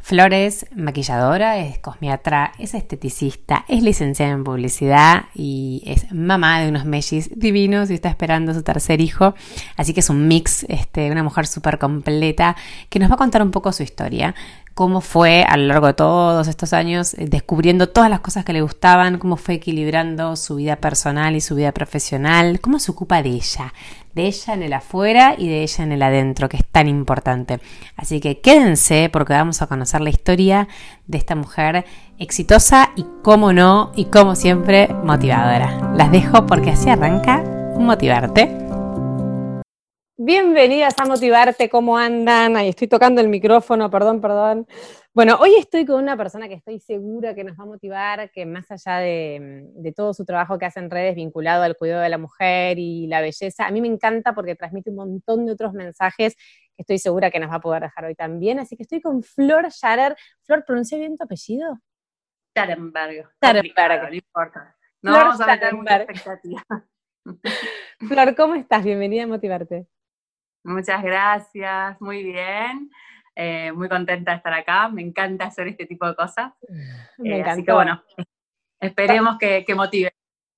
Flores, maquilladora, es cosmiatra, es esteticista, es licenciada en publicidad y es mamá de unos mellis divinos y está esperando su tercer hijo. Así que es un mix, este, una mujer súper completa que nos va a contar un poco su historia cómo fue a lo largo de todos estos años eh, descubriendo todas las cosas que le gustaban, cómo fue equilibrando su vida personal y su vida profesional, cómo se ocupa de ella, de ella en el afuera y de ella en el adentro, que es tan importante. Así que quédense porque vamos a conocer la historia de esta mujer exitosa y, como no, y como siempre, motivadora. Las dejo porque así arranca Motivarte. Bienvenidas a Motivarte, ¿cómo andan? Ahí estoy tocando el micrófono, perdón, perdón. Bueno, hoy estoy con una persona que estoy segura que nos va a motivar, que más allá de, todo su trabajo que hace en redes vinculado al cuidado de la mujer y la belleza, a mí me encanta porque transmite un montón de otros mensajes que estoy segura que nos va a poder dejar hoy también. Así que estoy con Flor Scharer. Flor, ¿pronuncia bien tu apellido? Tarenberg. Tarenberg. No importa. No vamos a meter mucha expectativa. Flor, ¿cómo estás? Bienvenida a Motivarte. Muchas gracias, muy bien. Eh, muy contenta de estar acá, me encanta hacer este tipo de cosas. Me. Eh, así que bueno, esperemos que, que motive.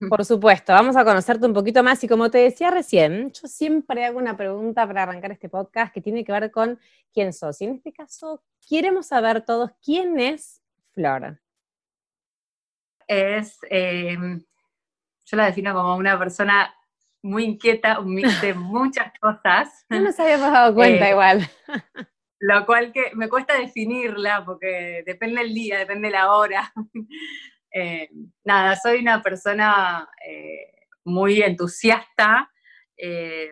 Por supuesto, vamos a conocerte un poquito más y como te decía recién, yo siempre hago una pregunta para arrancar este podcast que tiene que ver con quién sos. Y en este caso, queremos saber todos quién es Flor. Es, eh, yo la defino como una persona muy inquieta, un mix de muchas cosas. No nos habíamos dado cuenta Eh, igual. Lo cual que me cuesta definirla porque depende del día, depende la hora. Eh, nada, soy una persona eh, muy entusiasta, eh,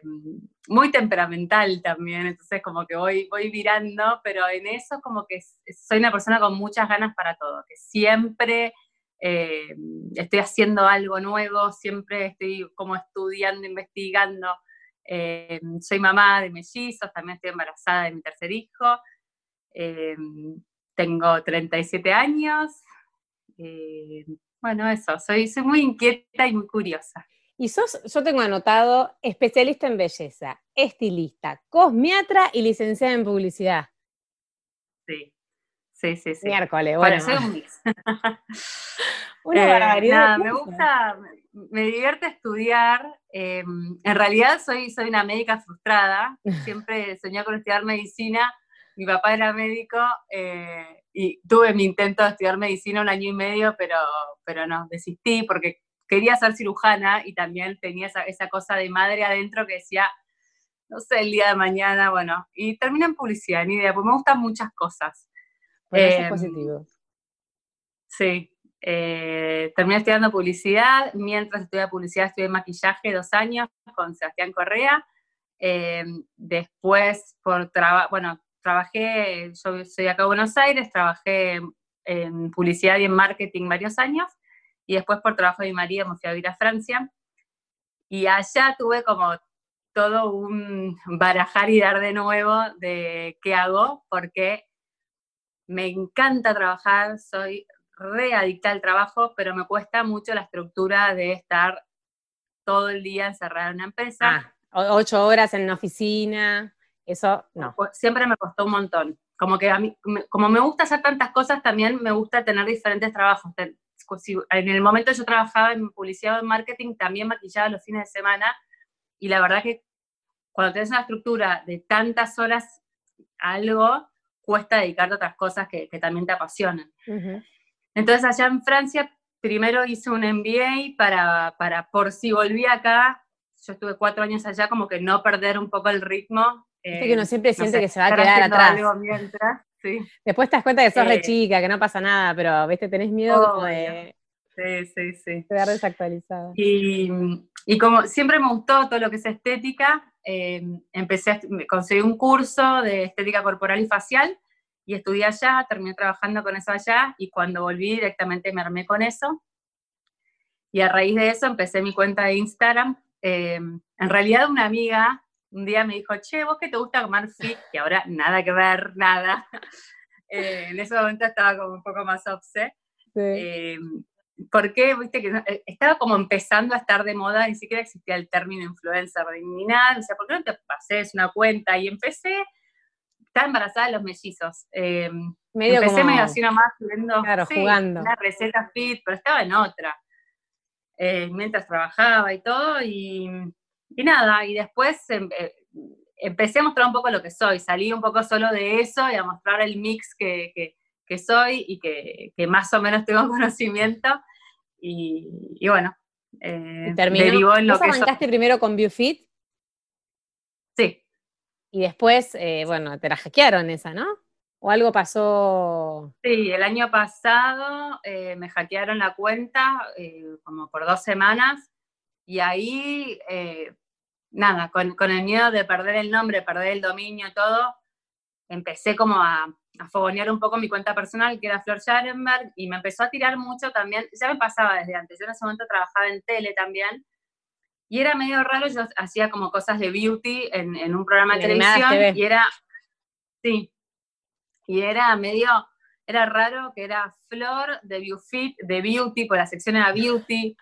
muy temperamental también, entonces como que voy, voy virando, pero en eso como que soy una persona con muchas ganas para todo, que siempre eh, estoy haciendo algo nuevo, siempre estoy como estudiando, investigando. Eh, soy mamá de mellizos, también estoy embarazada de mi tercer hijo. Eh, tengo 37 años. Eh, bueno, eso, soy, soy muy inquieta y muy curiosa. Y sos, yo tengo anotado, especialista en belleza, estilista, cosmiatra y licenciada en publicidad. Sí, sí, sí. sí. Miércoles, Bueno, bueno. un mix. Una Eh, barbaridad. nada, de me gusta, me- divierte estudiar. eh, en realidad soy, soy una médica frustrada. Siempre soñé con estudiar medicina. Mi papá era médico eh, y tuve mi intento de estudiar medicina un año y medio, pero, pero no, desistí porque quería ser cirujana y también tenía esa, esa cosa de madre adentro que decía, no sé, el día de mañana, bueno, y terminé en publicidad, ni idea, porque me gustan muchas cosas. Bueno, eso es Em, positivo. Sí, eh, terminé estudiando publicidad, mientras estudiaba publicidad estudié maquillaje dos años con Sebastián Correa. Eh, después, por trabajo, bueno, trabajé, yo soy acá de Buenos Aires, trabajé en publicidad y en marketing varios años, y después por trabajo de mi marido me fui a vivir a Francia, y allá tuve como todo un barajar y dar de nuevo de qué hago, porque me encanta trabajar, soy re adicta al trabajo, pero me cuesta mucho la estructura de estar todo el día encerrada en una empresa. Ah, ocho horas en una oficina, eso no. Siempre me costó un montón. Como que a mí, como me gusta hacer tantas cosas, también me gusta tener diferentes trabajos. En el momento yo trabajaba en publicidad o en marketing, también maquillaba los fines de semana, y la verdad que cuando tienes una estructura de tantas horas a algo, cuesta dedicarte a otras cosas que, que también te apasionan. Ujú. Entonces allá en Francia primero hice un MBA para, para por si volví acá, yo estuve cuatro años allá, como que no perder un poco el ritmo. Viste que uno siempre no siente sé, que se va a quedar atrás. algo mientras, sí, Después te das cuenta que sos re Eh, chica, que no pasa nada, pero viste, tenés miedo como de sí, sí, sí. quedar desactualizada. Y, y como siempre me gustó todo lo que es estética, eh, empecé a conseguí un curso de estética corporal y facial y estudié allá, terminé trabajando con eso allá y cuando volví directamente me armé con eso. Y a raíz de eso empecé mi cuenta de Instagram. Em, en realidad una amiga un día me dijo, che, vos que te gusta comer fit, y ahora nada que ver, nada. Eh, en ese momento estaba como un poco más obse. Em, porque, viste, que eh, estaba como empezando a estar de moda, ni siquiera existía el término influencer ni nada. O sea, ¿por qué no te pases una cuenta? Y empecé, estaba embarazada de los mellizos. Eh, medio empecé medio así nomás, viendo claro, jugando. una receta fit, pero estaba en otra. Eh, mientras trabajaba y todo, y, y nada, y después em, eh, empecé a mostrar un poco lo que soy, salí un poco solo de eso y a mostrar el mix que, que, que soy y que, que, más o menos tengo conocimiento. Y, bueno, eh, derivó en lo que arrancaste primero con BioFit? Y después, eh, bueno, te la hackearon esa, ¿no? ¿O algo pasó? Sí, el año pasado eh, me hackearon la cuenta eh, como por dos semanas y ahí, nada, con, el miedo de perder el nombre, perder el dominio todo, empecé como a, a fogonear un poco mi cuenta personal, que era Flor Scharenberg, y me empezó a tirar mucho también, ya me pasaba desde antes, yo en ese momento trabajaba en tele también, y era medio raro, yo hacía como cosas de beauty en, en un programa de televisión, y era, sí, y era medio, era raro que era Flor de Beauty, de Beauty, por la sección era Beauty,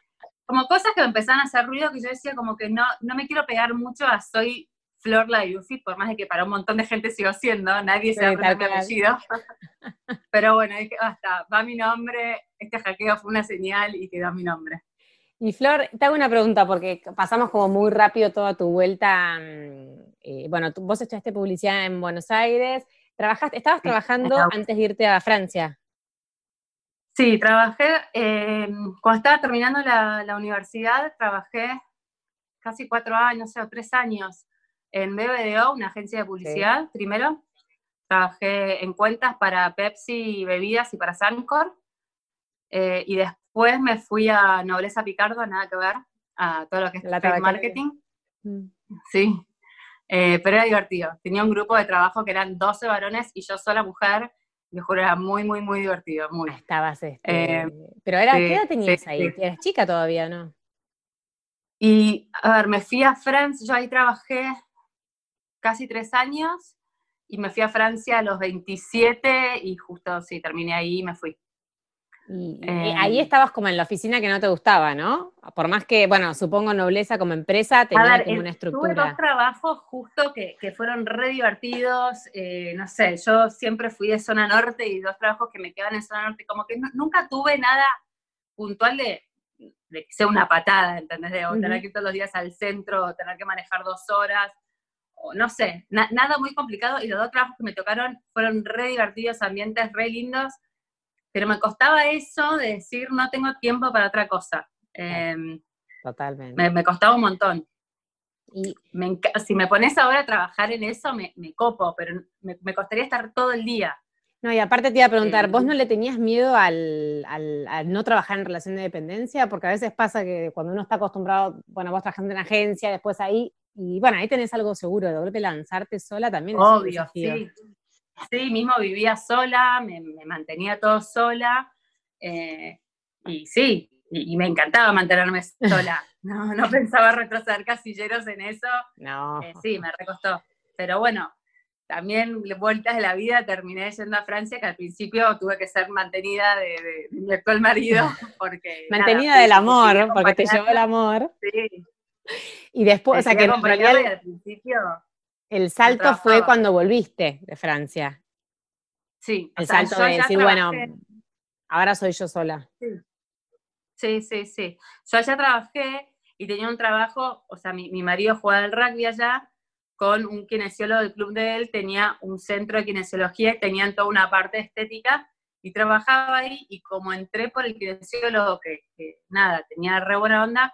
como cosas que me empezaban a hacer ruido que yo decía como que no, no me quiero pegar mucho a soy Flor la de por más de que para un montón de gente sigo siendo, nadie se mi apellido. Pero bueno, dije, basta, va mi nombre, este hackeo fue una señal y quedó mi nombre. Y Flor, te hago una pregunta, porque pasamos como muy rápido toda tu vuelta. Mm, eh, bueno, vos estudiaste publicidad en Buenos Aires, trabajaste, estabas trabajando antes de irte a Francia. Sí, trabajé, eh, cuando estaba terminando la, la, universidad, trabajé casi cuatro años, o tres años en BBDO, una agencia de publicidad, primero. Trabajé en cuentas para Pepsi bebidas y para Sancor. Eh, y después me fui a Nobleza Picardo, nada que ver, a todo lo que es la marketing. Mm. Sí, eh, pero era divertido. Tenía un grupo de trabajo que eran 12 varones y yo sola mujer. Me juro, era muy, muy, muy divertido. Muy. Estabas, este... Eh, pero era, ¿qué edad tenías ahí? ¿Eras chica todavía, no? Y, a ver, me fui a Friends, yo ahí trabajé casi tres años y me fui a Francia a los 27 y justo, sí, terminé ahí y me fui. Y, ahí em, estabas como en la oficina que no te gustaba, ¿no? Por más que, bueno, supongo nobleza como empresa tenía como una estructura. Tuve dos trabajos justo que, que fueron re divertidos, eh, no sé, yo siempre fui de zona norte y dos trabajos que me quedan en zona norte, como que nunca tuve nada puntual de, de que sea una patada, ¿entendés? De tener que ir todos los días al centro, o tener que manejar dos horas, no sé, nada muy complicado y los dos trabajos que me tocaron fueron re divertidos, ambientes re lindos, pero me costaba eso de decir no tengo tiempo para otra cosa. Em, Totalmente. Me, costaba un montón. Y si me pones ahora a trabajar en eso, me, copo, pero me, costaría estar todo el día. No, y aparte te iba a preguntar, ¿vos em, no le tenías miedo al, al, no trabajar en relación de dependencia? Porque a veces pasa que cuando uno está acostumbrado, bueno, vos trabajando en agencia, después ahí y bueno, ahí tenés algo seguro, de golpe lanzarte sola también. Obvio, sí. Sí, mismo vivía sola, me, mantenía todo sola. Eh, y sí, y, me encantaba mantenerme sola. No, no pensaba retroceder casilleros en eso. No. Eh, sí, me recostó. Pero bueno, también vueltas de la vida terminé yendo a Francia, que al principio tuve que ser mantenida de, mi actual marido. Porque, mantenida del amor, porque te llevó el amor. Sí, y después, o sea que en realidad el salto fue cuando volviste de Francia. Sí. El salto de decir, bueno, ahora soy yo sola. Sí. sí, sí, Yo allá trabajé y tenía un trabajo, o sea, mi, mi marido jugaba al rugby allá con un kinesiólogo del club de él, tenía un centro de kinesiología y tenían toda una parte estética y trabajaba ahí y como entré por el kinesiólogo que, que nada, tenía re buena onda,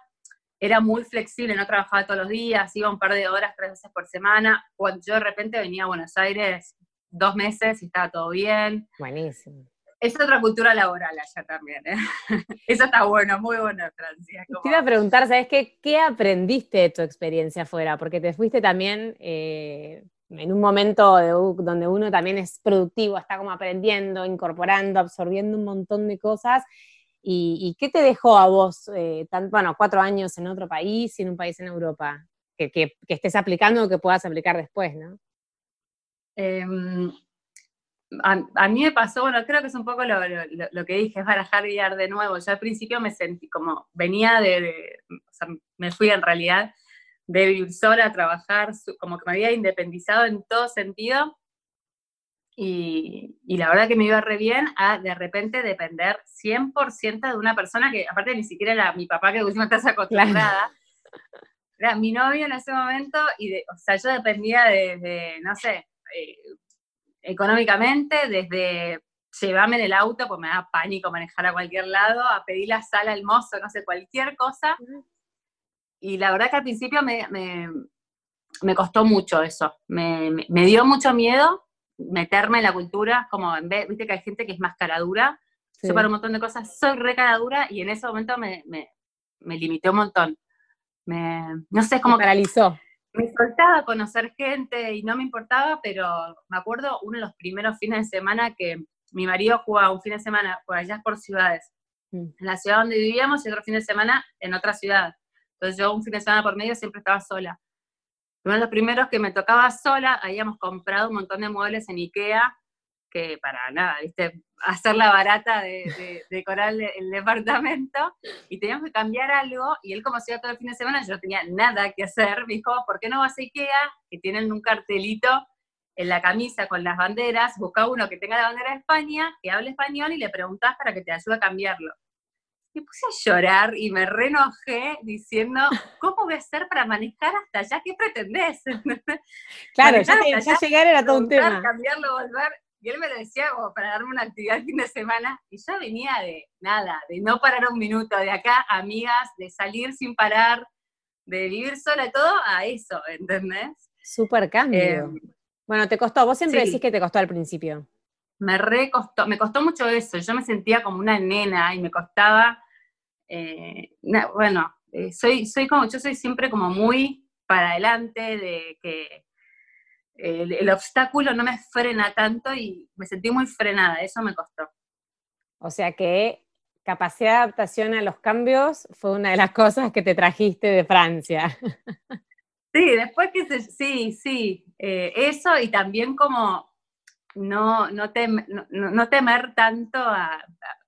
era muy flexible, no trabajaba todos los días, iba un par de horas, tres veces por semana. Cuando yo de repente venía a Buenos Aires dos meses y estaba todo bien. Buenísimo. Es otra cultura laboral allá también. ¿eh? Eso está bueno, muy bueno Francia. Te iba a preguntar, ¿sabes qué? ¿Qué aprendiste de tu experiencia afuera? Porque te fuiste también eh, en un momento donde uno también es productivo, está como aprendiendo, incorporando, absorbiendo un montón de cosas ¿Y, qué te dejó a vos, eh, bueno, cuatro años en otro país y en un país en Europa? Que, que, estés aplicando o que puedas aplicar después, ¿no? Em, a, mí me pasó, bueno, creo que es un poco lo, que dije, es barajar y de nuevo. Yo al principio me sentí como, venía de, o sea, me fui en realidad de vivir sola, a trabajar, como que me había independizado en todo sentido y, la verdad que me iba re bien a de repente depender 100% de una persona que aparte ni siquiera era mi papá que última estás acostumbrada. Era mi novio en ese momento y, de, o sea, yo dependía de, no sé, eh, económicamente, desde llevarme en el auto, pues me da pánico manejar a cualquier lado, a pedir la sala al mozo, no sé, cualquier cosa. Y la verdad que al principio me, me, costó mucho eso, me, me dio mucho miedo meterme en la cultura, como en vez, viste que hay gente que es más caradura, yo para un montón de cosas soy re caradura y en ese momento me, me, me limité un montón. Me, no sé, como... Me paralizó. Me soltaba conocer gente y no me importaba, pero me acuerdo uno de los primeros fines de semana que mi marido jugaba un fin de semana por allá por ciudades. Mm. En la ciudad donde vivíamos y otro fin de semana en otra ciudad. Entonces yo un fin de semana por medio siempre estaba sola. Uno de los primeros que me tocaba sola, habíamos comprado un montón de muebles en Ikea, que para nada, ¿viste? Hacerla barata de, decorar el, departamento, y teníamos que cambiar algo, y él como hacía todo el fin de semana, yo no tenía nada que hacer, me dijo, ¿por qué no vas a Ikea? Que tienen un cartelito en la camisa con las banderas, busca uno que tenga la bandera de España, que hable español, y le preguntás para que te ayude a cambiarlo me puse a llorar y me renojé diciendo, ¿cómo voy a hacer para manejar hasta allá? ¿Qué pretendés? Claro, ya, llegar era todo un tema. Cambiarlo, volver. Y él me lo decía como para darme una actividad el fin de semana. Y yo venía de nada, de no parar un minuto, de acá, amigas, de salir sin parar, de vivir sola y todo, a eso, ¿entendés? Súper cambio. Em, bueno, te costó, vos siempre decís que te costó al principio. Me re costó, me costó mucho eso. Yo me sentía como una nena y me costaba eh, bueno, eh, soy, soy como, yo soy siempre como muy para adelante, de que el, obstáculo no me frena tanto y me sentí muy frenada, eso me costó. O sea que capacidad de adaptación a los cambios fue una de las cosas que te trajiste de Francia. Sí, después que sí, sí, eh, eso y también como no, no, no, temer tanto a,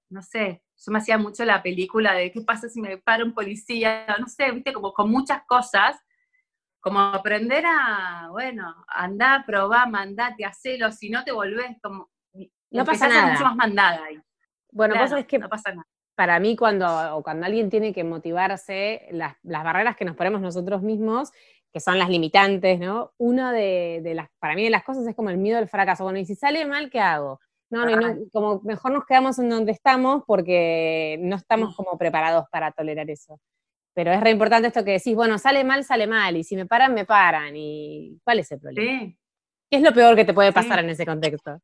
no sé, yo me hacía mucho la película de qué pasa si me para un policía, no sé, viste, como con muchas cosas, como aprender a, bueno, andar, probar, mandate, hacelo, si no te volvés como... No pasa nada. mucho más mandada ahí. Bueno, vos sabés que no pasa nada. para mí cuando, cuando alguien tiene que motivarse, las, barreras que nos ponemos nosotros mismos, que son las limitantes, ¿no? Una de, de, las, para mí de las cosas es como el miedo al fracaso. Bueno, y si sale mal, ¿qué hago? No, no, como mejor nos quedamos en donde estamos porque no estamos como preparados para tolerar eso. Pero es re importante esto que decís, bueno, sale mal, sale mal, y si me paran, me paran, y ¿cuál es el problema? Sí. ¿Qué es lo peor que te puede pasar en ese contexto?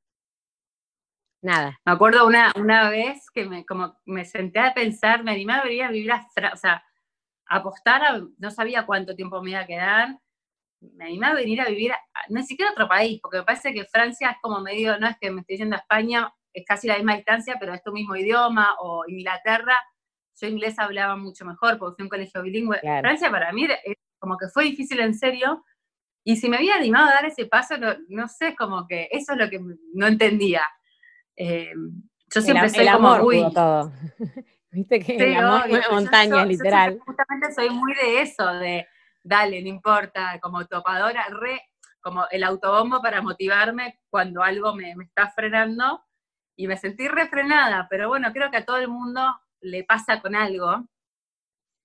Nada. Me acuerdo una, una vez que me, como me senté a pensar, me animé a venir a vivir a, o sea, apostar, no sabía cuánto tiempo me iba a quedar, me animé a venir a vivir, a, ni siquiera a otro país, porque me parece que Francia es como medio, no es que me estoy yendo a España, es casi la misma distancia, pero es tu mismo idioma, o Inglaterra, yo inglés hablaba mucho mejor porque fui a un colegio bilingüe. Francia para mí como que fue difícil en serio, y si me había animado a dar ese paso, no, sé, como que eso es lo que no entendía. Eh, yo siempre soy como muy... Todo. Viste que sí, el amor montaña, literal. justamente soy muy de eso, de dale, no importa, como topadora, re, como el autobombo para motivarme cuando algo me, está frenando y me sentí refrenada, pero bueno, creo que a todo el mundo le pasa con algo,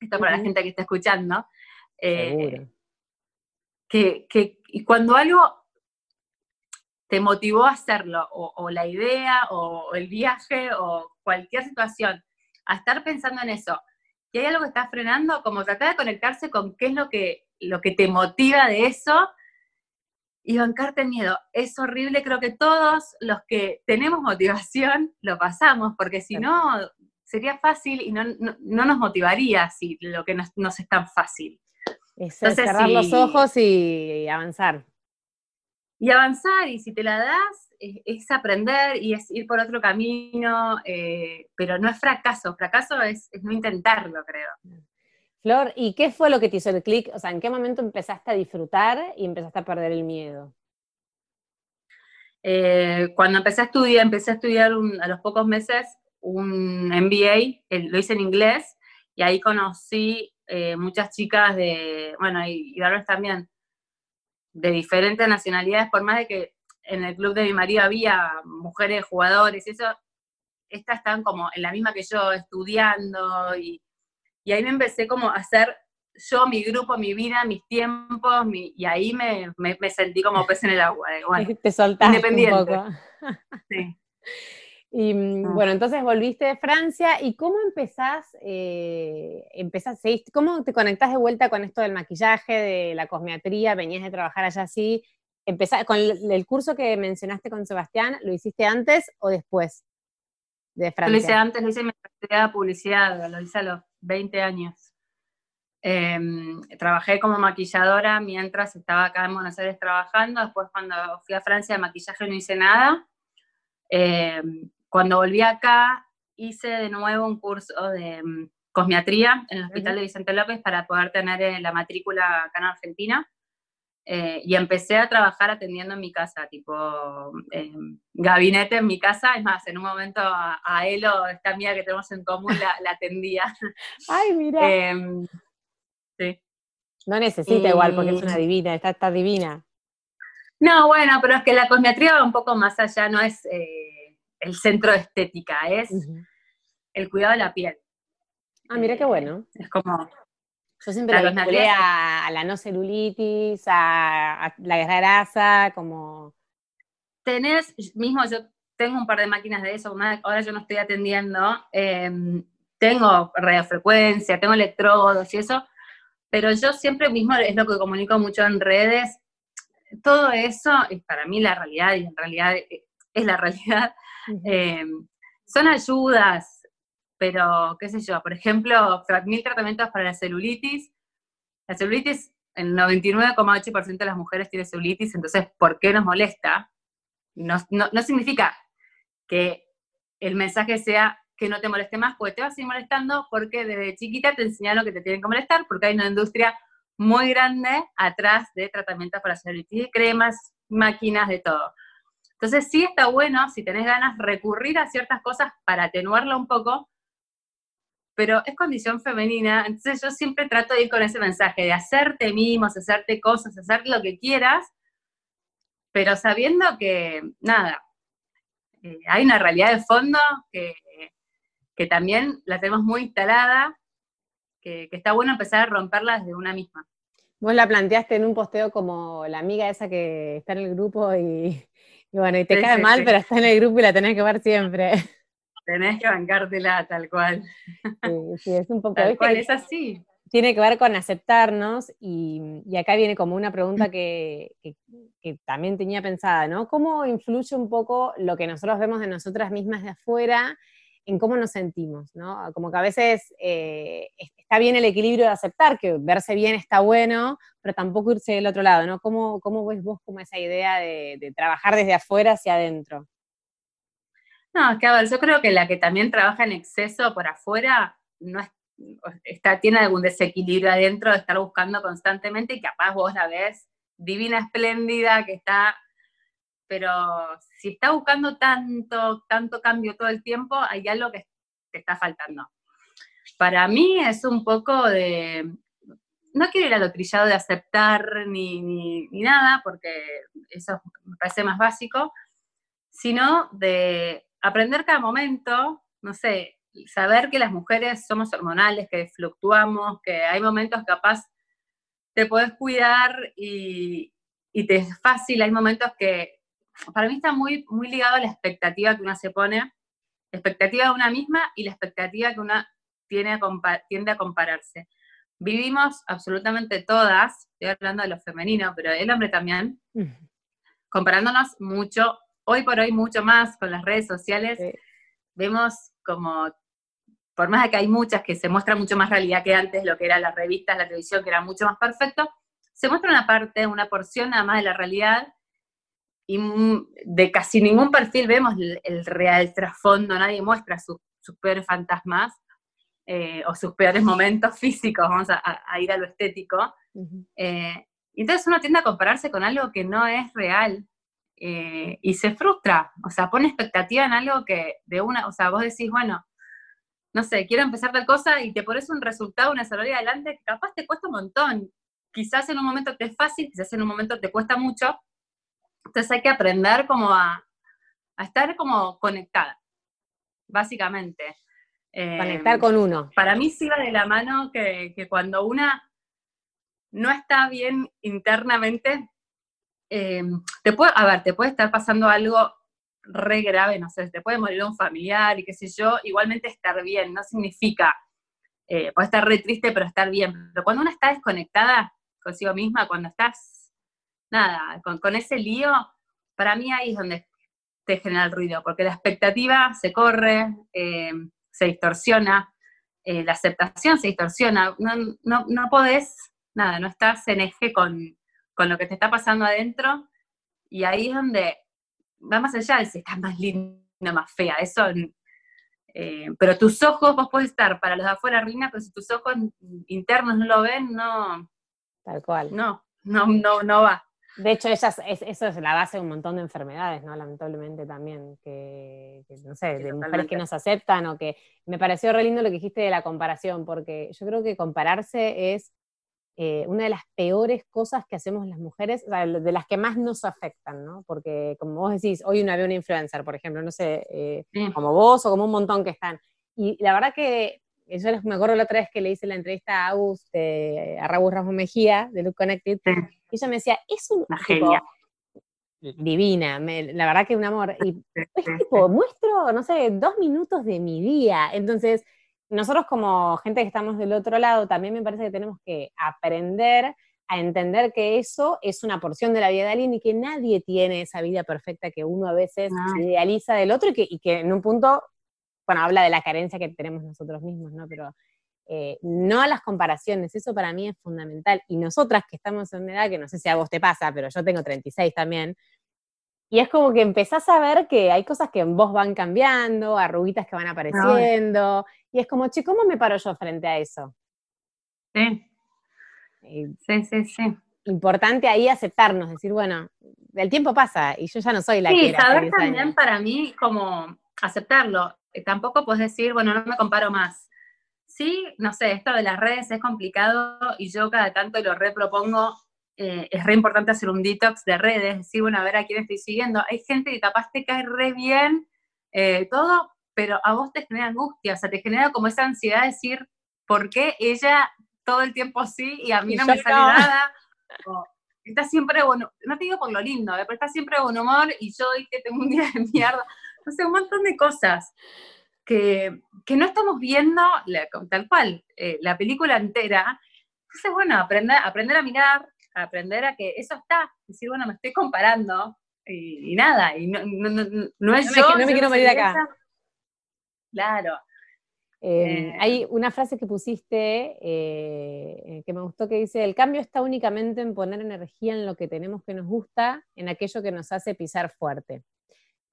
esto para la gente que está escuchando, eh, que, que, y cuando algo te motivó a hacerlo, o, la idea, o, el viaje, o cualquier situación, a estar pensando en eso, y hay algo que está frenando, como tratar de conectarse con qué es lo que, lo que te motiva de eso y bancarte el miedo. Es horrible, creo que todos los que tenemos motivación lo pasamos, porque si no, sería fácil y no, nos motivaría si lo que no, es tan fácil. Es cerrar los ojos y avanzar. Y avanzar, y si te la das, es, aprender y es ir por otro camino, eh, pero no es fracaso, fracaso es, no intentarlo, creo. Flor, ¿y qué fue lo que te hizo el clic? O sea, ¿en qué momento empezaste a disfrutar y empezaste a perder el miedo? Eh, cuando empecé a estudiar, empecé a estudiar a los pocos meses un MBA, lo hice en inglés, y ahí conocí eh, muchas chicas de, bueno, y, y también, de diferentes nacionalidades, por más de que en el club de mi marido había mujeres jugadores eso, estas están como en la misma que yo, estudiando, y, y ahí me empecé como a hacer yo, mi grupo, mi vida, mis tiempos, y ahí me, sentí como pez en el agua. Te soltaste independiente. un poco. sí. Y mm, ah. bueno, entonces volviste de Francia y ¿cómo empezás, eh, empezás, cómo te conectás de vuelta con esto del maquillaje, de la cosmetría, venías de trabajar allá así, empezás, con el, curso que mencionaste con Sebastián, ¿lo hiciste antes o después de Francia? Lo hice antes, lo hice en de publicidad, lo hice a los 20 años. Em, trabajé como maquilladora mientras estaba acá en Buenos Aires trabajando, después cuando fui a Francia de maquillaje no hice nada. Em, cuando volví acá hice de nuevo un curso de um, cosmiatría en el Hospital de Vicente López para poder tener eh, la matrícula acá en Argentina. Eh, y empecé a trabajar atendiendo en mi casa, tipo gabinete en mi casa. Es más, en un momento a, Elo, esta amiga que tenemos en común, la, atendía. Ay, mira. Em, sí. No necesita igual, porque es una divina, está, está divina. No, bueno, pero es que la cosmiatría va un poco más allá, no es eh, el centro de estética, es el cuidado de la piel. Ah, mira qué bueno. Es como... Yo siempre lo vinculé a, la no celulitis, a, la grasa, como... Tenés, mismo yo tengo un par de máquinas de eso, ahora yo no estoy atendiendo, em, tengo radiofrecuencia, tengo electrodos y eso, pero yo siempre mismo es lo que comunico mucho en redes, todo eso es para mí la realidad y en realidad eh, es la realidad. Eh, son ayudas, pero qué sé yo, por ejemplo, mil tratamientos para la celulitis. La celulitis, el 99,8% de las mujeres tiene celulitis, entonces, ¿por qué nos molesta? No, no significa que el mensaje sea que no te moleste más, porque te va a seguir molestando porque desde chiquita te enseñaron que te tienen que molestar, porque hay una industria muy grande atrás de tratamientos para celulitis, cremas, máquinas, de todo. Entonces sí está bueno, si tenés ganas, recurrir a ciertas cosas para atenuarlo un poco, pero es condición femenina, entonces yo siempre trato de ir con ese mensaje de hacerte mimos, hacerte cosas, hacer lo que quieras, pero sabiendo que, nada, eh, hay una realidad de fondo que, que también la tenemos muy instalada que, está bueno empezar a romperla desde una misma. Vos la planteaste en un posteo como la amiga esa que está en el grupo y, bueno, y te cae mal, pero está en el grupo y la tenés que ver siempre. Tenés que bancártela tal cual. Sí, es un poco... Tal cual, es así. Tiene que ver con aceptarnos y, acá viene como una pregunta que, que, también tenía pensada, ¿no? ¿Cómo influye un poco lo que nosotros vemos de nosotras mismas de afuera en cómo nos sentimos, ¿no? Como que a veces eh, está bien el equilibrio de aceptar que verse bien está bueno, pero tampoco irse del otro lado, ¿no? ¿Cómo, cómo ves vos como esa idea de, trabajar desde afuera hacia adentro? No, es que a ver, yo creo que la que también trabaja en exceso por afuera no está, tiene algún desequilibrio adentro de estar buscando constantemente y capaz vos la ves divina, espléndida, que está pero si está buscando tanto, tanto cambio todo el tiempo, hay algo que te está faltando. Para mí es un poco de, no quiero ir a lo trillado de aceptar ni, ni, nada, porque eso me parece más básico, sino de aprender cada momento, no sé, saber que las mujeres somos hormonales, que fluctuamos, que hay momentos capaz te puedes cuidar y, y te es fácil, hay momentos que para mí está muy, muy ligado a la expectativa que una se pone, la expectativa de una misma y la expectativa que una tiene tiende a compararse. Vivimos absolutamente todas, estoy hablando de lo femenino, pero el hombre también, comparándonos mucho, hoy por hoy mucho más con las redes sociales, vemos como, por más de que hay muchas que se muestra mucho más realidad que antes, lo que eran las revistas, la televisión, que era mucho más perfecto, se muestra una parte, una porción nada más de la realidad y de casi ningún perfil vemos el, real trasfondo, nadie muestra sus peores fantasmas eh, o sus peores momentos físicos, vamos a, ir a lo estético. Eh, entonces uno tiende a compararse con algo que no es real eh, y se frustra, o sea, pone expectativa en algo que de una, o sea, vos decís, bueno, no sé, quiero empezar tal cosa y te pones un resultado, una salida adelante que capaz te cuesta un montón. Quizás en un momento te es fácil, quizás en un momento te cuesta mucho. Entonces hay que aprender como a, estar como conectada, básicamente. Conectar em, con uno. Para mí sí va de la mano que, cuando una no está bien internamente, em, te puede, a ver, te puede estar pasando algo re grave, no sé, te puede morir un familiar y qué sé yo, igualmente estar bien, no significa, eh, puede estar re triste, pero estar bien. Pero cuando una está desconectada consigo misma, cuando estás, nada, con, ese lío, para mí ahí es donde te genera el ruido, porque la expectativa se corre, eh, se distorsiona, eh, la aceptación se distorsiona, no, no, no, podés, nada, no estás en eje con, con lo que te está pasando adentro, y ahí es donde va más allá de si estás más linda, más fea, eso, eh, pero tus ojos, vos puedes estar para los de afuera reina, pero si tus ojos internos no lo ven, no. Tal cual. No, no, no, no va. De hecho, eso es la base de un montón de enfermedades, ¿no? Lamentablemente también, que, no sé, de mujeres que nos aceptan o que me pareció re lindo lo que dijiste de la comparación, porque yo creo que compararse es eh, una de las peores cosas que hacemos las mujeres, de las que más nos afectan, ¿no? Porque como vos decís, hoy una ve una influencer, por ejemplo, no sé, eh, como vos o como un montón que están. Y la verdad que yo me acuerdo la otra vez que le hice la entrevista a Agus, a Raúl Ramos Mejía, de Look Connected, y ella me decía, es un genia. divina, la verdad que un amor. Y es tipo, muestro, no sé, dos minutos de mi día. Entonces, nosotros como gente que estamos del otro lado, también me parece que tenemos que aprender a entender que eso es una porción de la vida de alguien y que nadie tiene esa vida perfecta que uno a veces idealiza del otro y que, en un punto, bueno, habla de la carencia que tenemos nosotros mismos, ¿no? Pero eh, no a las comparaciones, eso para mí es fundamental. Y nosotras que estamos en una edad que no sé si a vos te pasa, pero yo tengo 36 también, y es como que empezás a ver que hay cosas que en vos van cambiando, arruguitas que van apareciendo, y es como, che, ¿cómo me paro yo frente a eso? Sí. sí, sí, sí. Importante ahí aceptarnos, decir, bueno, el tiempo pasa y yo ya no soy la que era. Sí, saber también para mí como aceptarlo. Eh, tampoco puedes decir, bueno, no me comparo más. Sí, no sé, esto de las redes es complicado y yo cada tanto lo repropongo. Eh, es re importante hacer un detox de redes, decir, bueno, a ver a quién estoy siguiendo. Hay gente que capaz te cae re bien, eh, todo, pero a vos te genera angustia, o sea, te genera como esa ansiedad de decir, ¿por qué ella todo el tiempo así y a mí no me sale nada? está siempre bueno, no te digo por lo lindo, ¿eh? pero está siempre de buen humor y yo hoy que tengo un día de mierda. O sea, un montón de cosas que, no estamos viendo tal cual, eh, la película entera. Entonces, bueno, aprender, aprender a mirar, aprender a que eso está, decir, bueno, me estoy comparando y, nada, y no, no, es yo. no me quiero morir acá. Claro. Em, eh, hay una frase que pusiste eh, que me gustó que dice, el cambio está únicamente en poner energía en lo que tenemos que nos gusta, en aquello que nos hace pisar fuerte.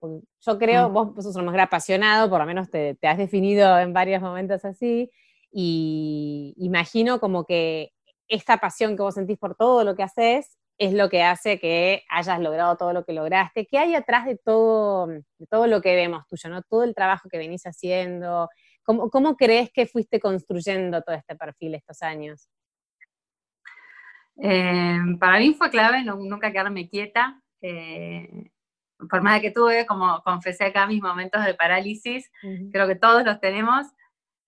Yo creo, mm. vos, sos un mujer apasionado, por lo menos te, has definido en varios momentos así, y imagino como que esta pasión que vos sentís por todo lo que haces es lo que hace que hayas logrado todo lo que lograste. ¿Qué hay atrás de todo, de todo lo que vemos tuyo, ¿no? todo el trabajo que venís haciendo? ¿Cómo, ¿Cómo, crees que fuiste construyendo todo este perfil estos años? Eh, para mí fue clave nunca quedarme quieta. Eh, por más de que tuve, como confesé acá, mis momentos de parálisis, creo que todos los tenemos,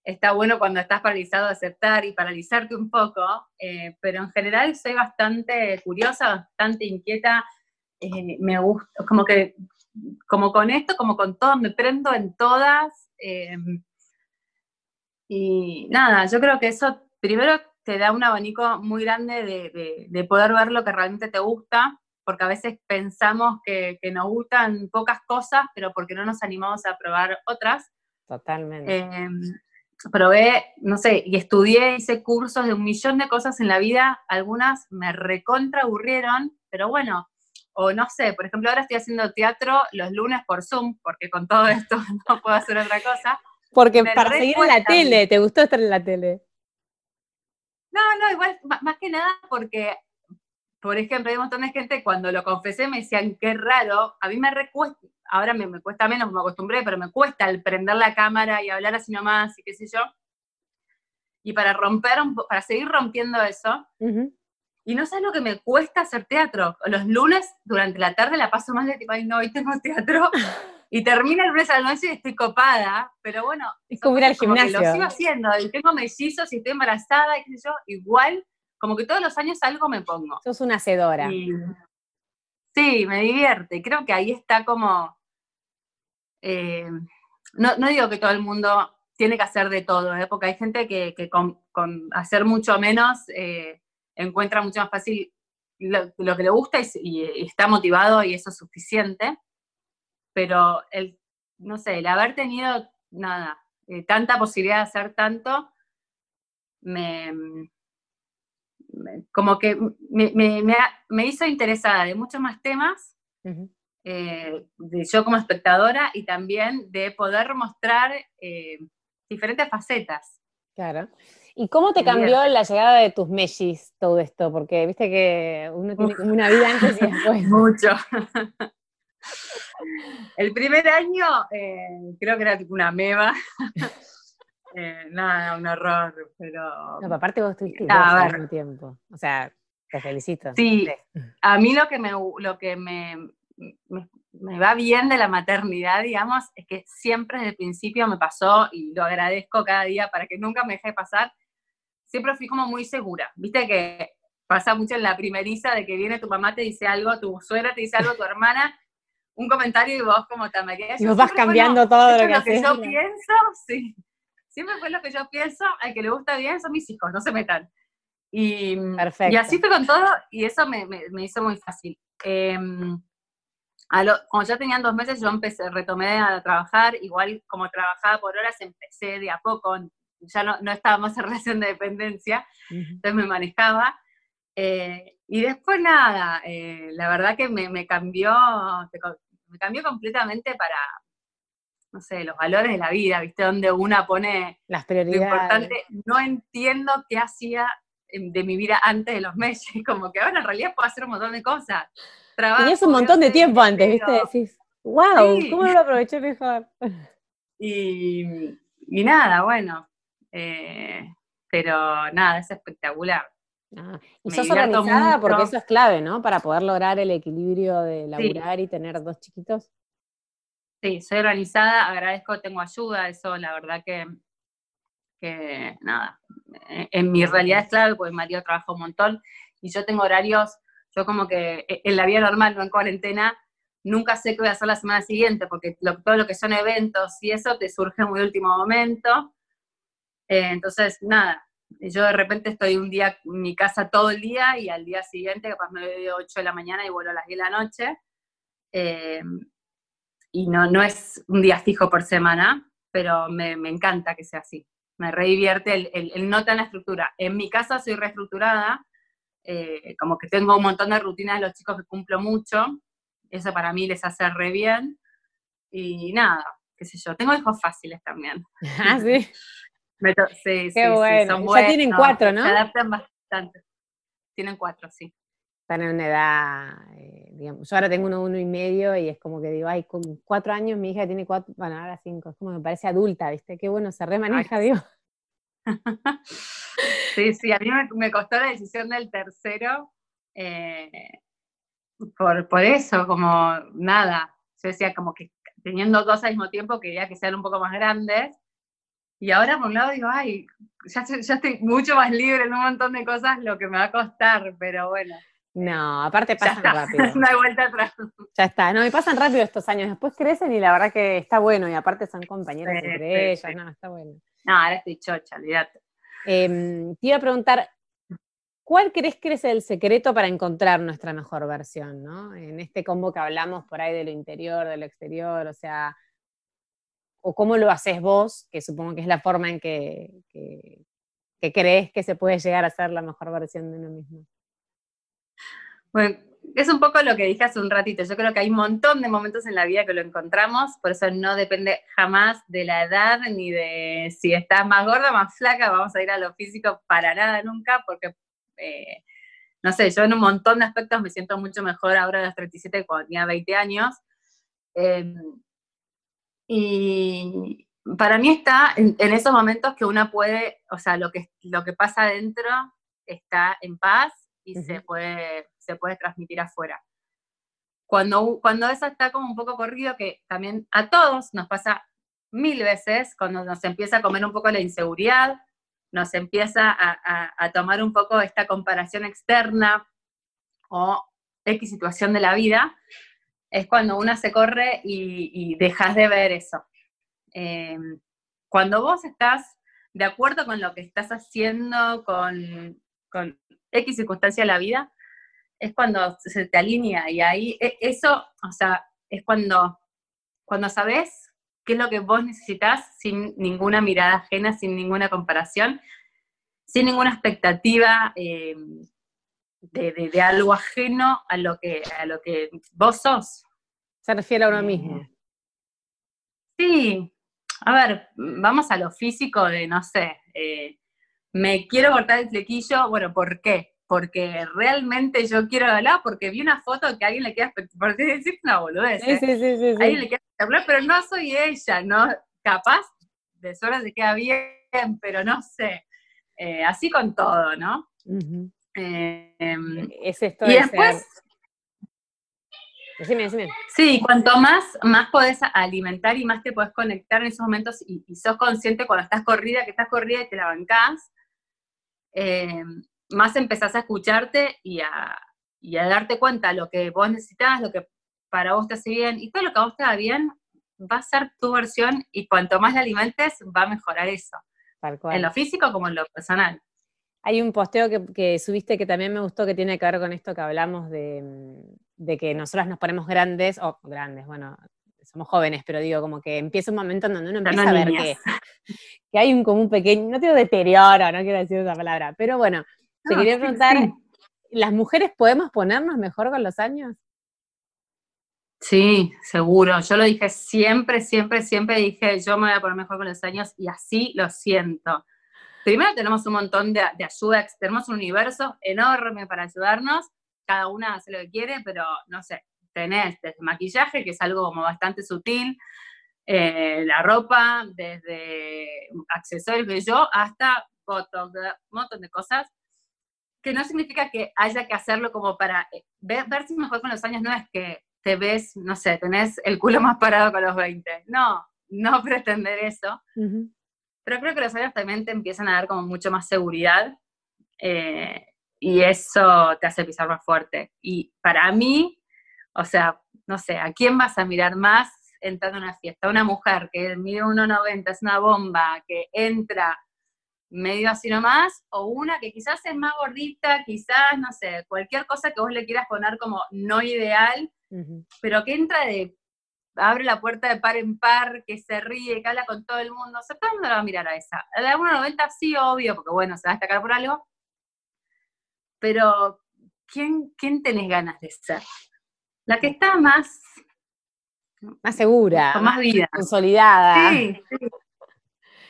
está bueno cuando estás paralizado aceptar y paralizarte un poco, eh, pero en general soy bastante curiosa, bastante inquieta, eh, me gusta, como que, como con esto, como con todo, me prendo en todas. Em, y nada, yo creo que eso primero te da un abanico muy grande de, poder ver lo que realmente te gusta, porque a veces pensamos que, que, nos gustan pocas cosas, pero porque no nos animamos a probar otras. Totalmente. Em, probé, no sé, y estudié, hice cursos de un millón de cosas en la vida, algunas me recontra aburrieron, pero bueno, o no sé, por ejemplo, ahora estoy haciendo teatro los lunes por Zoom, porque con todo esto no puedo hacer otra cosa. Porque para seguir en la tele, ¿te gustó estar en la tele? No, no, igual, más que nada porque, por ejemplo, hay un montón de gente cuando lo confesé me decían, qué raro, a mí me recuesta, ahora me, me, cuesta menos, me acostumbré, pero me cuesta el prender la cámara y hablar así nomás y qué sé yo. Y para romper, para seguir rompiendo eso, y no sé lo que me cuesta hacer teatro. Los lunes durante la tarde la paso más de tipo, ay no, hoy tengo teatro. Y termina el lunes a la noche y estoy copada, pero bueno. Es como ir al gimnasio. lo sigo haciendo, y tengo mellizos y estoy embarazada, y qué sé yo, igual, como que todos los años algo me pongo. Sos una hacedora. sí, me divierte. Creo que ahí está como. Eh, no, no, digo que todo el mundo tiene que hacer de todo, ¿eh? porque hay gente que, que con, con, hacer mucho menos eh, encuentra mucho más fácil lo, que le gusta y, está motivado y eso es suficiente. Pero el, no sé, el haber tenido nada, eh, tanta posibilidad de hacer tanto, me, como que me, hizo interesada de muchos más temas, eh, de yo como espectadora y también de poder mostrar eh, diferentes facetas. Claro. ¿Y cómo te cambió la llegada de tus mellis todo esto? Porque viste que uno tiene como una vida antes y después. Mucho. El primer año eh, creo que era tipo una meva. Eh, nada, un horror, pero... No, aparte vos estuviste al mismo tiempo. O sea, te felicito. Sí, a mí lo que me, lo que me, me, va bien de la maternidad, digamos, es que siempre desde el principio me pasó, y lo agradezco cada día para que nunca me deje pasar, siempre fui como muy segura. Viste que pasa mucho en la primeriza de que viene tu mamá, te dice algo, tu suegra te dice algo, tu hermana, un comentario y vos como te Y vos vas cambiando todo lo que, lo que yo pienso, sí. Siempre fue lo que yo pienso, al que le gusta bien son mis hijos, no se metan. Y, y así fue con todo y eso me, me, hizo muy fácil. Em, cuando ya tenían dos meses, yo empecé, retomé a trabajar, igual como trabajaba por horas, empecé de a poco, ya no, no estaba más en relación de dependencia, entonces me manejaba. Eh, y después nada, eh, la verdad que me, me, cambió, me cambió completamente para, no sé, los valores de la vida, ¿viste? Donde una pone las prioridades. Lo importante, no entiendo qué hacía de mi vida antes de los meses, como que ahora en realidad puedo hacer un montón de cosas. Trabajo, Tenías un montón de tiempo antes, ¿viste? Decís, wow, ¿cómo lo aproveché mejor? Y, y nada, bueno, eh, pero nada, es espectacular. Ah, y sos organizada porque eso es clave, ¿no? Para poder lograr el equilibrio de laburar y tener dos chiquitos. Sí, soy organizada, agradezco, tengo ayuda, eso la verdad que, que nada, en mi realidad es clave porque Mario trabaja un montón y yo tengo horarios, yo como que e, en la vida normal, no en cuarentena, nunca sé qué voy a hacer la semana siguiente porque todo lo que son eventos y eso te surge muy último momento eh, entonces, nada, yo de repente estoy un día en mi casa todo el día y al día siguiente capaz me voy de 8 de la mañana y vuelvo a las 10 de la noche. Eh, y no, no es un día fijo por semana, pero me, me encanta que sea así. Me reivierte el, el, el, no tener estructura. En mi casa soy reestructurada, eh, como que tengo un montón de rutinas de los chicos que cumplo mucho, eso para mí les hace re bien. Y nada, qué sé yo, tengo hijos fáciles también. Ah, sí. sí, Qué bueno. ya tienen cuatro, ¿no? Se adaptan bastante. Tienen cuatro, sí. Están en una edad, eh, digamos, yo ahora tengo uno, uno y medio y es como que digo, ay, con cuatro años mi hija tiene cuatro, bueno, ahora cinco, es como me parece adulta, ¿viste? Qué bueno, se remaneja, digo. sí, sí, a mí me, costó la decisión del tercero eh, por, por eso, como nada, yo decía como que teniendo dos al mismo tiempo quería que sean un poco más grandes y ahora por un lado digo, ay, ya, ya estoy mucho más libre en un montón de cosas, lo que me va a costar, pero bueno. No, aparte pasan rápido. Una vuelta atrás. Ya está, no, y pasan rápido estos años. Después crecen y la verdad que está bueno, y aparte son compañeros entre ellas, no, está bueno. No, ahora estoy chocha, olvídate. Em, te iba a preguntar, ¿cuál crees que es el secreto para encontrar nuestra mejor versión, ¿no? En este combo que hablamos por ahí de lo interior, de lo exterior, o sea, o cómo lo haces vos, que supongo que es la forma en que, crees que se puede llegar a ser la mejor versión de uno mismo? Bueno, es un poco lo que dije hace un ratito. Yo creo que hay un montón de momentos en la vida que lo encontramos, por eso no depende jamás de la edad ni de si estás más gorda, más flaca, vamos a ir a lo físico para nada nunca, porque, eh, no sé, yo en un montón de aspectos me siento mucho mejor ahora a los 37 que cuando tenía 20 años. Em, y para mí está en, esos momentos que uno puede, o sea, lo que, lo que pasa adentro está en paz y se, puede, se puede transmitir afuera. Cuando, cuando eso está como un poco corrido, que también a todos nos pasa mil veces, cuando nos empieza a comer un poco la inseguridad, nos empieza a, tomar un poco esta comparación externa o X situación de la vida, es cuando uno se corre y, dejas de ver eso. Em, cuando vos estás de acuerdo con lo que estás haciendo, con, con X circunstancia de la vida, es cuando se te alinea y ahí e, eso, o sea, es cuando, cuando sabes qué es lo que vos necesitas sin ninguna mirada ajena, sin ninguna comparación, sin ninguna expectativa eh, de, algo ajeno a lo, que, a lo que vos sos. Se refiere a uno mismo. Sí, a ver, vamos a lo físico de, no sé, eh, me quiero cortar el flequillo, bueno, ¿por qué? Porque realmente yo quiero hablar, porque vi una foto que a alguien le queda espectacular, por decir una boludez, sí, ¿eh? sí, sí, sí, alguien le queda espectacular, pero no soy ella, ¿no? Capaz de sobra se queda bien, pero no sé. Eh, así con todo, ¿no? Em, es esto y después, Decime, decime. Sí, cuanto más, más podés alimentar y más te podés conectar en esos momentos y, sos consciente cuando estás corrida, que estás corrida y te la bancás, eh, más empezás a escucharte y a, darte cuenta lo que vos necesitas, lo que para vos te hace bien, y todo lo que a vos te da bien va a ser tu versión y cuanto más la alimentes va a mejorar eso. En lo físico como en lo personal. Hay un posteo que, subiste que también me gustó que tiene que ver con esto que hablamos de, que nosotras nos ponemos grandes, o grandes, bueno, somos jóvenes, pero digo, como que empieza un momento en donde uno empieza a ver que, que, hay un como un pequeño, no digo deterioro, no quiero decir esa palabra, pero bueno, te quería preguntar, ¿las mujeres podemos ponernos mejor con los años? Sí, seguro. Yo lo dije siempre, siempre, siempre dije, yo me voy a poner mejor con los años y así lo siento. Primero tenemos un montón de, ayuda, tenemos un universo enorme para ayudarnos, cada una hace lo que quiere, pero no sé, tenés desde maquillaje, que es algo como bastante sutil, eh, la ropa, desde accesorios que yo, hasta fotos, un montón de cosas, que no significa que haya que hacerlo como para eh, ver, verse mejor con los años, no es que te ves, no sé, tenés el culo más parado con los 20, no, no pretender eso, pero creo que los años también te empiezan a dar como mucho más seguridad eh, y eso te hace pisar más fuerte. Y para mí, o sea, no sé, ¿a quién vas a mirar más entrando a una fiesta? Una mujer que mide 1,90, es una bomba, que entra medio así nomás, o una que quizás es más gordita, quizás, no sé, cualquier cosa que vos le quieras poner como no ideal, pero que entra de abre la puerta de par en par, que se ríe, que habla con todo el mundo. O sea, todo el mundo la va a mirar a esa. A la 1.90 sí, obvio, porque bueno, se va a destacar por algo. Pero, ¿quién, quién tenés ganas de ser? La que está más... Más segura. Con más vida. Consolidada. Sí, sí.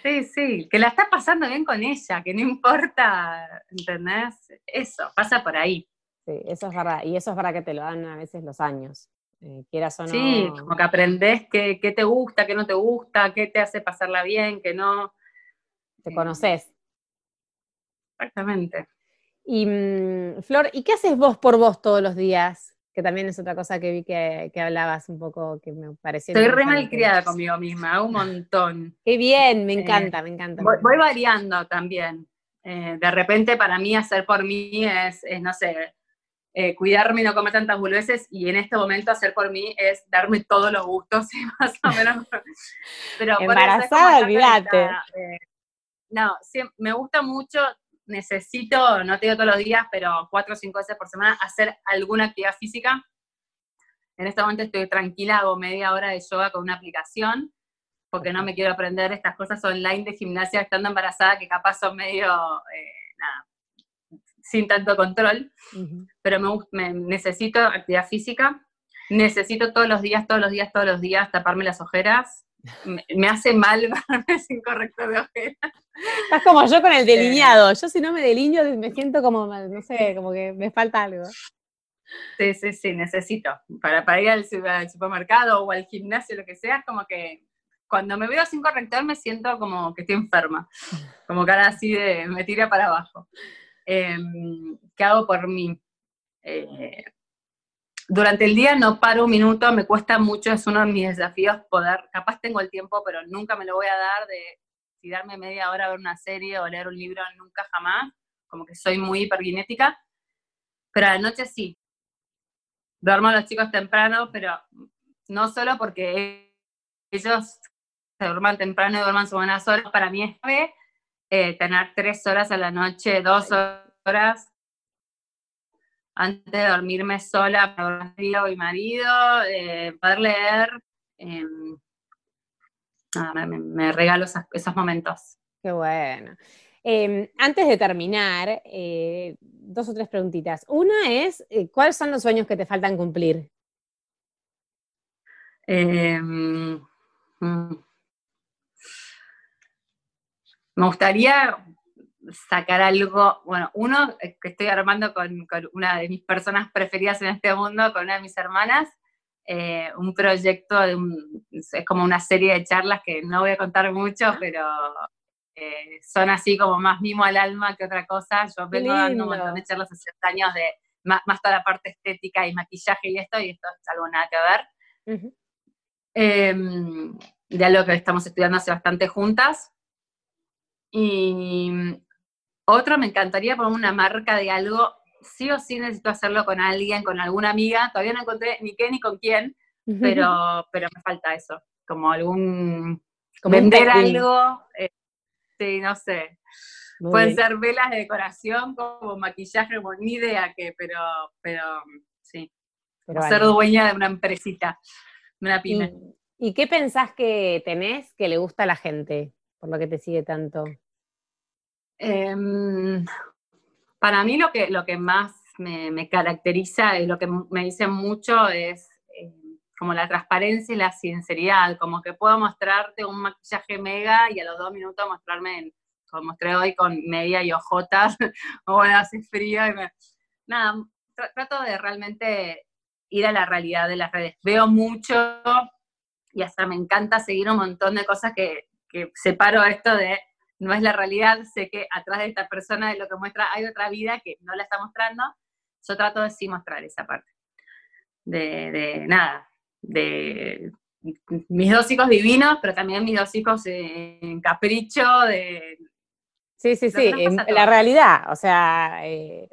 Sí, sí, que la está pasando bien con ella, que no importa, ¿entendés? Eso, pasa por ahí. Sí, eso es verdad. Y eso es verdad que te lo dan a veces los años. Eh, quieras o no. Sí, como que aprendés qué, te gusta, qué no te gusta, qué te hace pasarla bien, qué no. Te conoces. Exactamente. Y mm, Flor, ¿y qué haces vos por vos todos los días? Que también es otra cosa que vi que, hablabas un poco, que me pareció. Estoy re mal criada conmigo misma, un montón. Qué bien, me eh, encanta, me encanta. Voy, variando también. Eh, de repente para mí hacer por mí es, es no sé, eh, cuidarme y no comer tantas boludeces y en este momento hacer por mí es darme todos los gustos y más o menos. Pero Embarazada, olvídate. Eh, no, me gusta mucho, necesito, no te digo todos los días, pero cuatro o cinco veces por semana hacer alguna actividad física. En este momento estoy tranquila, hago media hora de yoga con una aplicación, porque no me quiero aprender estas cosas online de gimnasia estando embarazada que capaz son medio, eh, nada, sin tanto control, pero me, me, necesito actividad física, necesito todos los días, todos los días, todos los días taparme las ojeras, me, hace mal verme sin corrector de ojeras. Estás como yo con el delineado, yo si no me delineo me siento como, no sé, como que me falta algo. Sí, sí, sí, necesito. Para, para ir al, supermercado o al gimnasio, lo que sea, como que cuando me veo sin corrector me siento como que estoy enferma, como cara así de me tira para abajo. Em, ¿Qué hago por mí? Eh, durante el día no paro un minuto, me cuesta mucho, es uno de mis desafíos poder, capaz tengo el tiempo, pero nunca me lo voy a dar de si darme media hora a ver una serie o leer un libro, nunca jamás, como que soy muy hiperguinética, pero a la noche sí. Duermo a los chicos temprano, pero no solo porque ellos se duerman temprano y duerman su buenas horas, para mí es clave eh, tener tres horas a la noche, dos horas antes de dormirme sola para mi marido, eh, poder leer. Em, me, regalo esos, momentos. Qué bueno. Em, antes de terminar, eh, dos o tres preguntitas. Una es, eh, ¿cuáles son los sueños que te faltan cumplir? Em, mm. me gustaría sacar algo, bueno, uno que estoy armando con, una de mis personas preferidas en este mundo, con una de mis hermanas, eh, un proyecto, de es como una serie de charlas que no voy a contar mucho, pero eh, son así como más mimo al alma que otra cosa. Yo vengo dando un montón de charlas hace años de más, toda la parte estética y maquillaje y esto, y esto es algo nada que ver. Em, de algo que estamos estudiando hace bastante juntas. Y otro, me encantaría poner una marca de algo, sí o sí necesito hacerlo con alguien, con alguna amiga, todavía no encontré ni qué ni con quién, pero, pero me falta eso, como algún, vender algo, eh, sí, no sé. Pueden ser velas de decoración, como maquillaje, ni idea qué, pero, pero sí. ser dueña de una empresita, de una pyme. ¿Y qué pensás que tenés que le gusta a la gente, por lo que te sigue tanto? Em, para mí lo que, lo que más me, caracteriza y lo que me dicen mucho es eh, como la transparencia y la sinceridad, como que puedo mostrarte un maquillaje mega y a los dos minutos mostrarme, como mostré hoy, con media y ojotas, o hace frío y Nada, trato de realmente ir a la realidad de las redes. Veo mucho y hasta me encanta seguir un montón de cosas que, que separo esto de no es la realidad, sé que atrás de esta persona de lo que muestra hay otra vida que no la está mostrando, yo trato de sí mostrar esa parte. De, nada, de mis dos hijos divinos, pero también mis dos hijos en capricho, de... Sí, sí, sí, la realidad, o sea, eh,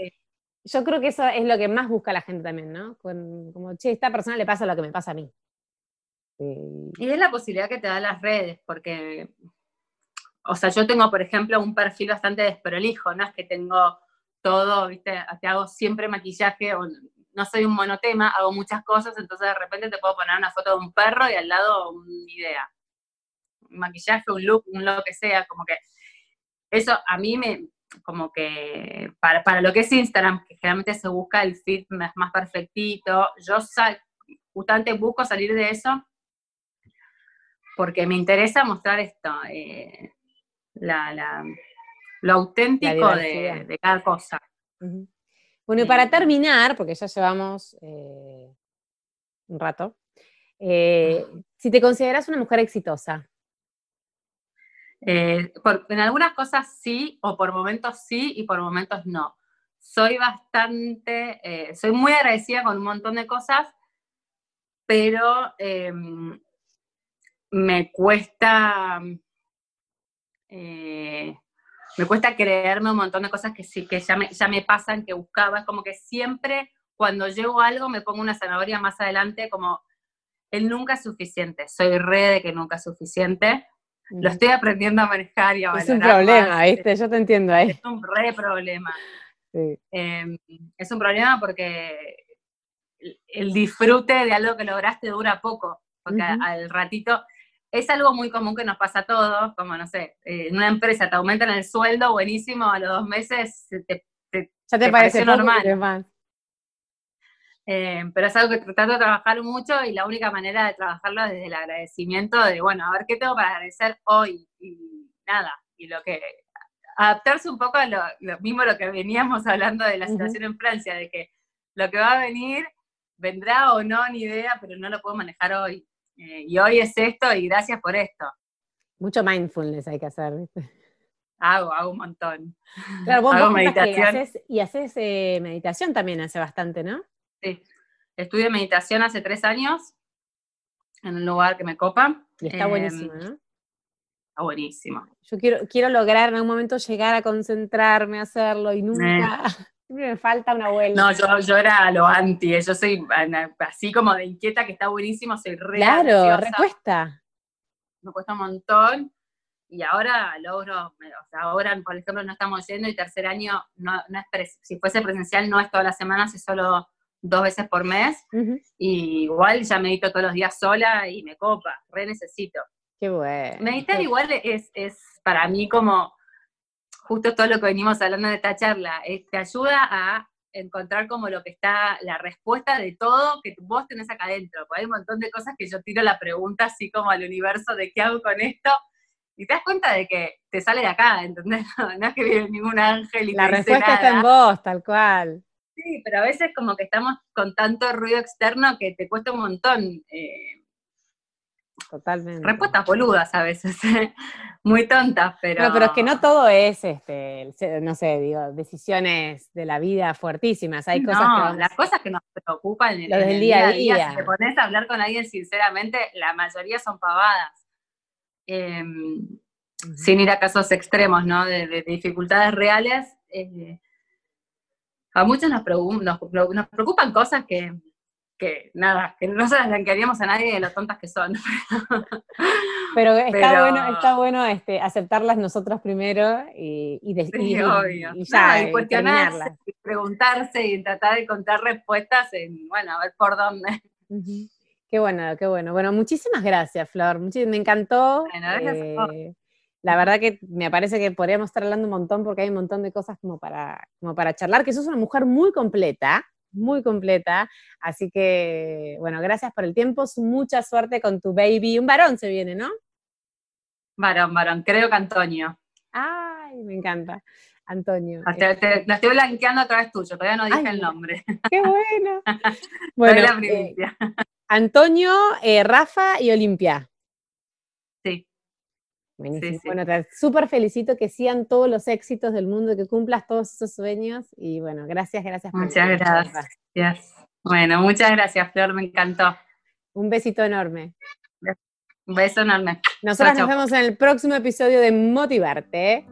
yo creo que eso es lo que más busca la gente también, ¿no? como, che, esta persona le pasa lo que me pasa a mí. Y es la posibilidad que te dan las redes, porque o sea, yo tengo, por ejemplo, un perfil bastante desprolijo, no es que tengo todo, viste, te hago siempre maquillaje, no soy un monotema, hago muchas cosas, entonces de repente te puedo poner una foto de un perro y al lado una idea. Un maquillaje, un look, un lo que sea, como que eso a mí me, como que para, para lo que es Instagram, que generalmente se busca el fit más, más perfectito, yo sal, justamente busco salir de eso porque me interesa mostrar esto. Eh, la, lo auténtico de, cada cosa. Bueno, y para terminar, porque ya llevamos eh, un rato, eh, si te consideras una mujer exitosa. Eh, en algunas cosas sí, o por momentos sí y por momentos no. Soy bastante, soy muy agradecida con un montón de cosas, pero em, me cuesta eh, me cuesta creerme un montón de cosas que sí, que ya me, ya me pasan, que buscaba, es como que siempre cuando llego a algo me pongo una zanahoria más adelante, como el nunca es suficiente, soy re de que nunca es suficiente, lo estoy aprendiendo a manejar y a Es un problema, ¿viste? Yo te entiendo ahí. Es un re problema. Em, es un problema porque el disfrute de algo que lograste dura poco, porque al ratito es algo muy común que nos pasa a todos, como no sé, eh, en una empresa te aumentan el sueldo, buenísimo, a los dos meses te, ya te, parece normal. Eh, pero es algo que trato de trabajar mucho y la única manera de trabajarlo es desde el agradecimiento de, bueno, a ver qué tengo para agradecer hoy y nada, y lo que adaptarse un poco a lo, mismo lo que veníamos hablando de la situación en Francia, de que lo que va a venir vendrá o no, ni idea, pero no lo puedo manejar hoy. Eh, y hoy es esto y gracias por esto. Mucho mindfulness hay que hacer, Hago, hago un montón. Claro, vos, hago meditación. y haces eh, meditación también hace bastante, ¿no? Sí. Estudié meditación hace tres años en un lugar que me copa. Y está buenísimo, ¿no? Está buenísimo. Yo quiero, quiero lograr en algún momento llegar a concentrarme, a hacerlo y nunca. Me falta una vuelta. No, yo, yo era lo anti, yo soy así como de inquieta que está buenísimo, soy re Claro, recuesta. Me cuesta un montón y ahora logro, o sea, ahora por ejemplo no estamos yendo y tercer año, no, no es si fuese presencial no es todas las semanas, es solo dos veces por mes, y igual ya medito todos los días sola y me copa, re necesito. Qué bueno. Meditar igual es, es para mí como justo todo lo que venimos hablando de esta charla, te ayuda a encontrar como lo que está, la respuesta de todo que vos tenés acá adentro. Porque hay un montón de cosas que yo tiro la pregunta así como al universo de qué hago con esto, y te das cuenta de que te sale de acá, ¿entendés? No, es que viene ningún ángel y La te respuesta dice está en vos, tal cual. Sí, pero a veces como que estamos con tanto ruido externo que te cuesta un montón. Eh, Totalmente. Respuestas boludas a veces, muy tontas, pero... No, pero es que no todo es, este, no sé, digo, decisiones de la vida fuertísimas. Hay cosas que las cosas que nos preocupan en, el día a día. Si te pones a hablar con alguien sinceramente, la mayoría son pavadas. Em, sin ir a casos extremos, ¿no? De, dificultades reales. Eh, a muchos nos, nos, preocupan cosas que, que, nada, que no se las blanquearíamos a nadie de lo tontas que son. Pero está bueno, está bueno este, aceptarlas nosotros primero y, y, sí, obvio. y, ya, cuestionarlas, y preguntarse y tratar de encontrar respuestas en, bueno, a ver por dónde. Qué bueno, qué bueno. Bueno, muchísimas gracias, Flor. me encantó. Bueno, la verdad que me parece que podríamos estar hablando un montón porque hay un montón de cosas como para, como para charlar, que sos una mujer muy completa, muy completa. Así que, bueno, gracias por el tiempo, mucha suerte con tu baby. Un varón se viene, ¿no? Varón, varón, creo que Antonio. Ay, me encanta. Antonio. Ah, te, la estoy blanqueando a través tuyo, todavía no dije el nombre. ¡Qué bueno! bueno, la eh, Antonio, eh, Rafa y Olimpia. Sí. Buenísimo. Bueno, te súper felicito que sean todos los éxitos del mundo, que cumplas todos esos sueños. Y bueno, gracias, gracias. Por muchas gracias. Bueno, muchas gracias, Flor, me encantó. Un besito enorme. Un beso enorme. Nosotros nos vemos en el próximo episodio de Motivarte.